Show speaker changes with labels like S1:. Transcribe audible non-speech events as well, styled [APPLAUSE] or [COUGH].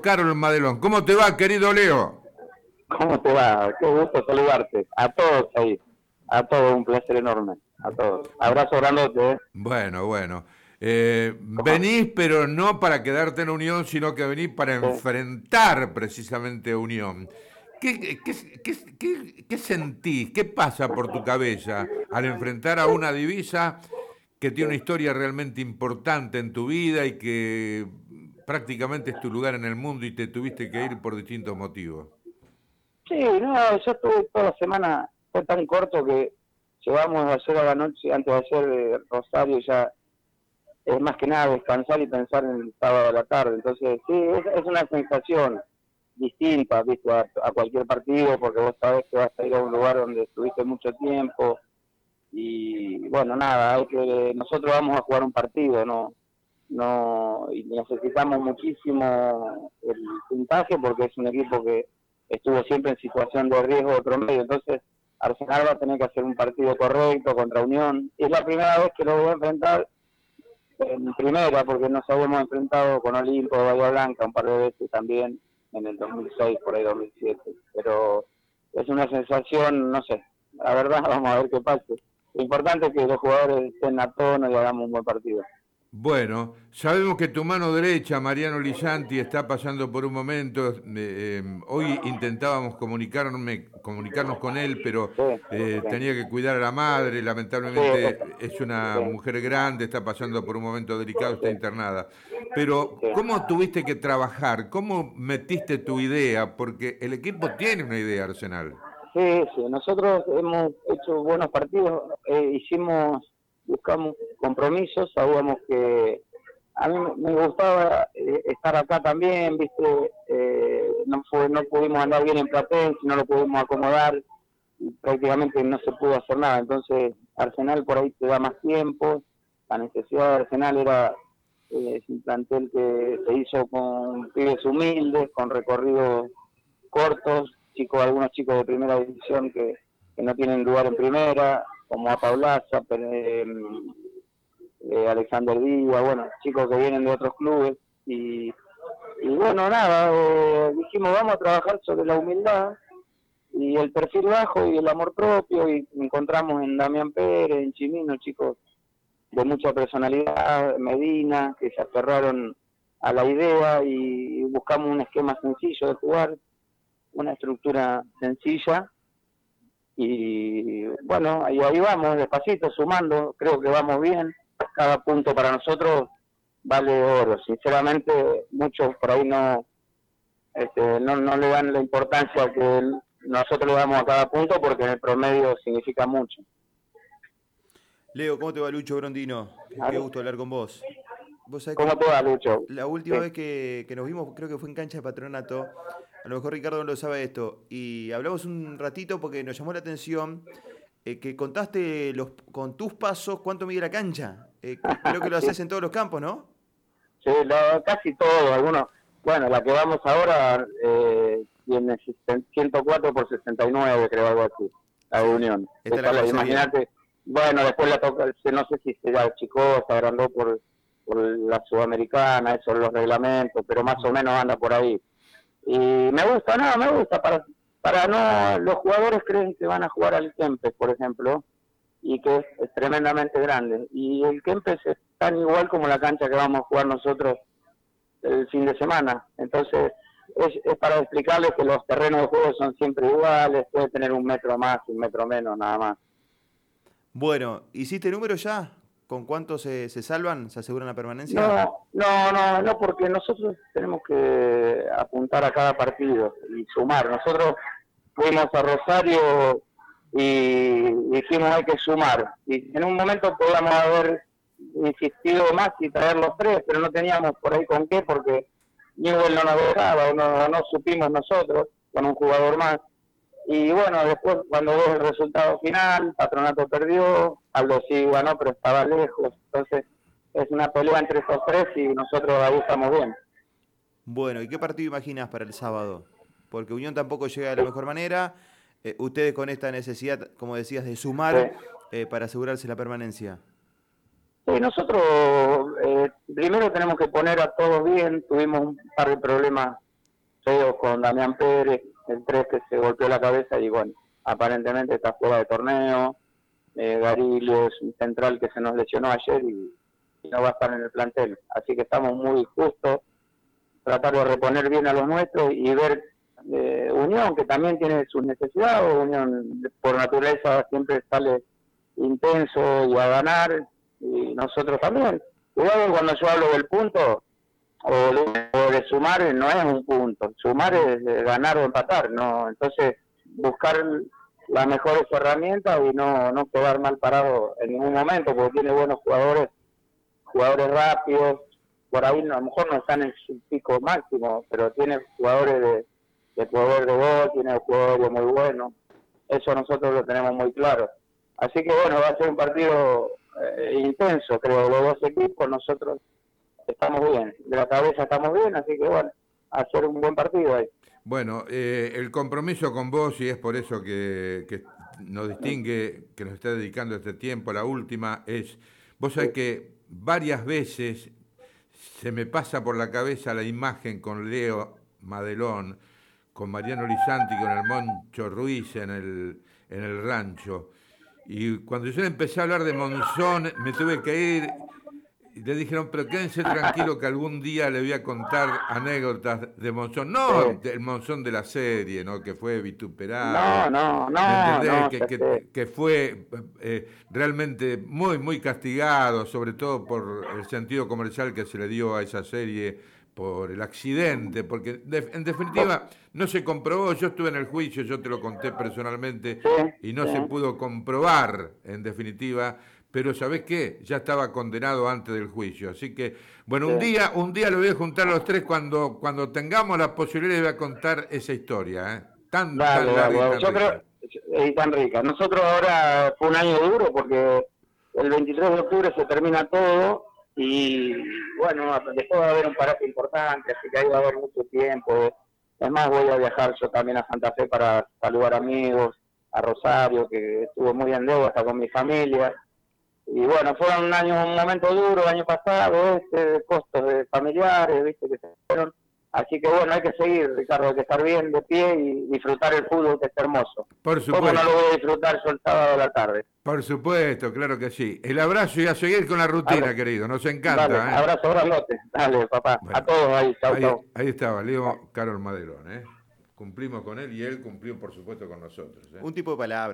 S1: Carol Madelón. ¿Cómo te va, querido Leo?
S2: ¿Cómo te va? Qué gusto saludarte. A todos ahí. A todos, un placer enorme. A todos. Abrazo grandote.
S1: Bueno, bueno. Eh, venís, pero no para quedarte en Unión, sino que venís para enfrentar precisamente Unión. ¿Qué, qué, qué, sentís? ¿Qué pasa por tu cabeza al enfrentar a una divisa que tiene una historia realmente importante en tu vida y que prácticamente es tu lugar en el mundo y te tuviste que ir por distintos motivos?
S2: Sí, no, yo estuve toda la semana, fue tan corto que llevamos a hacer a la noche, antes de hacer eh, Rosario, ya es más que nada descansar y pensar en el sábado de la tarde. Entonces, sí, es, una sensación distinta, visto a, cualquier partido, porque vos sabés que vas a ir a un lugar donde estuviste mucho tiempo. Y bueno, nada, hay que, nosotros vamos a jugar un partido, no no y necesitamos muchísimo el puntaje porque es un equipo que estuvo siempre en situación de riesgo de promedio. Entonces, Arsenal va a tener que hacer un partido correcto contra Unión. Es la primera vez que lo voy a enfrentar en primera, porque nos habíamos enfrentado con Olimpo, Bahía Blanca un par de veces también, en el 2006, por ahí 2007. Pero es una sensación, no sé, la verdad, [LAUGHS] vamos a ver qué pasa. Lo importante es que los jugadores estén a tono y hagamos un buen partido.
S1: Bueno, sabemos que tu mano derecha, Mariano Lisanti, está pasando por un momento. Eh, em, hoy intentábamos comunicarnos con él, pero eh, tenía que cuidar a la madre. Lamentablemente es una mujer grande, está pasando por un momento delicado, está internada. Pero, ¿cómo tuviste que trabajar? ¿Cómo metiste tu idea? Porque el equipo tiene una idea, Arsenal.
S2: Sí, sí. Nosotros hemos hecho buenos partidos. Eh, hicimos buscamos compromisos, sabíamos que a mí me gustaba eh, estar acá también, viste, eh, no fue, no pudimos andar bien en Platense, no lo pudimos acomodar, y prácticamente no se pudo hacer nada, entonces Arsenal por ahí te da más tiempo, la necesidad de Arsenal era eh, un plantel que se hizo con pibes humildes, con recorridos cortos, chicos, algunos chicos de primera división que, que no tienen lugar en primera, como a Paulaza, eh, eh, Alexander Díaz, bueno, chicos que vienen de otros clubes. Y, bueno, nada, dijimos vamos a trabajar sobre la humildad y el perfil bajo y el amor propio y encontramos en Damián Pérez, en Chimino, chicos de mucha personalidad, Medina, que se aferraron a la idea y buscamos un esquema sencillo de jugar, una estructura sencilla y bueno, ahí, ahí vamos, despacito, sumando, creo que vamos bien, cada punto para nosotros vale oro, sinceramente muchos por ahí no, este, no, no le dan la importancia que nosotros le damos a cada punto porque en el promedio significa mucho.
S3: Leo, ¿cómo te va Lucho Grondino? Qué gusto hablar con vos.
S2: ¿Cómo te va Lucho?
S3: La última vez que, que, nos vimos, creo que fue en cancha de patronato, a lo mejor Ricardo no lo sabe esto. Y hablamos un ratito porque nos llamó la atención eh, que contaste los, con tus pasos cuánto mide la cancha. Eh, creo que lo haces en todos los campos, ¿no?
S2: Sí, casi todo. Algunos, bueno, la que vamos ahora eh, tiene 104 por 69, creo, algo así. La Unión. Imagínate, bueno, después la toca, no sé si será Chicosa, agrandó por, por la Sudamericana, eso, los reglamentos, pero más o menos anda por ahí. Y me gusta, no, me gusta para para no los jugadores creen que van a jugar al Kempes, por ejemplo, y que es, tremendamente grande. Y el Kempes es tan igual como la cancha que vamos a jugar nosotros el fin de semana. Entonces, es, es para explicarles que los terrenos de juego son siempre iguales, puede tener un metro más, un metro menos, nada más.
S3: Bueno, ¿hiciste número ya? ¿Con cuántos se, se salvan? ¿Se aseguran la permanencia?
S2: No, no, no, no, porque nosotros tenemos que apuntar a cada partido y sumar. Nosotros fuimos a Rosario y dijimos hay que sumar. Y en un momento podíamos haber insistido más y traer los tres, pero no teníamos por ahí con qué, porque Newell no nos dejaba, no, no supimos nosotros, con un jugador más. Y bueno, después cuando ves el resultado final, Patronato perdió, Aldo sí ganó, pero estaba lejos. Entonces es una pelea entre esos tres y nosotros ahí estamos bien.
S3: Bueno, ¿y qué partido imaginas para el sábado? Porque Unión tampoco llega de la mejor manera. Eh, ustedes con esta necesidad, como decías, de sumar eh, para asegurarse la permanencia.
S2: Sí, nosotros eh, primero tenemos que poner a todos bien. Tuvimos un par de problemas feos con Damián Pérez, el 3 que se golpeó la cabeza y bueno, aparentemente está fuera de torneo. Eh, Garillo es un central que se nos lesionó ayer y, no va a estar en el plantel. Así que estamos muy justos, tratar de reponer bien a los nuestros y ver eh, Unión, que también tiene sus necesidades. Unión por naturaleza siempre sale intenso y a ganar y nosotros también. Igual cuando yo hablo del punto o de, sumar, no es un punto. Sumar es ganar o empatar, ¿no? Entonces, buscar las mejores herramientas y no, no quedar mal parado en ningún momento, porque tiene buenos jugadores, jugadores rápidos, por ahí a lo mejor no están en su pico máximo, pero tiene jugadores de, de poder de gol, tiene jugadores muy buenos. Eso nosotros lo tenemos muy claro. Así que bueno, va a ser un partido eh, intenso, creo, los dos equipos, nosotros estamos bien, de la cabeza estamos bien, así que bueno, hacer un buen partido ahí.
S1: Bueno, eh, el compromiso con vos, y es por eso que, que, nos distingue, que nos está dedicando este tiempo, la última, es, vos sabés que varias veces se me pasa por la cabeza la imagen con Leo Madelón, con Mariano Lizanti, con el Moncho Ruiz en el, en el rancho. Y cuando yo empecé a hablar de Monzón, me tuve que ir y le dijeron, pero quédense tranquilo que algún día le voy a contar anécdotas de Monzón. No del Monzón de la serie, ¿no? Que fue vituperado.
S2: No, no, no.
S1: que, fue eh, realmente muy, muy castigado, sobre todo por el sentido comercial que se le dio a esa serie por el accidente, porque en definitiva no se comprobó, yo estuve en el juicio, yo te lo conté personalmente, y no se pudo comprobar en definitiva, pero ¿sabés qué? Ya estaba condenado antes del juicio, así que, bueno, un día un día lo voy a juntar a los tres cuando, cuando tengamos la posibilidad de contar esa historia, ¿eh?
S2: Tan, tan, rica. tan rica. Nosotros ahora fue un año duro porque el 23 de octubre se termina todo y bueno, después va a haber un paraje importante, así que ahí va a haber mucho tiempo. Es más, voy a viajar yo también a Santa Fe para saludar amigos, a Rosario, que estuvo muy en deuda hasta con mi familia. Y bueno, fueron un año, un momento duro el año pasado, este, de costos de familiares, viste, que se fueron Así que bueno, hay que seguir, Ricardo, hay que estar bien de pie y disfrutar el fútbol que es hermoso.
S1: Por supuesto.
S2: ¿Cómo no lo voy a disfrutar yo el sábado a la tarde?
S1: Por supuesto, claro que sí. El abrazo y a seguir con la rutina, querido. Nos encanta.
S2: Dale,
S1: ¿eh?
S2: Abrazo grandote. Dale, papá. a todos ahí. Chau,
S1: ahí, ahí estaba, Leo Carol Madelón. ¿eh? Cumplimos con él y él cumplió, por supuesto, con nosotros. ¿eh?
S3: Un tipo de palabra.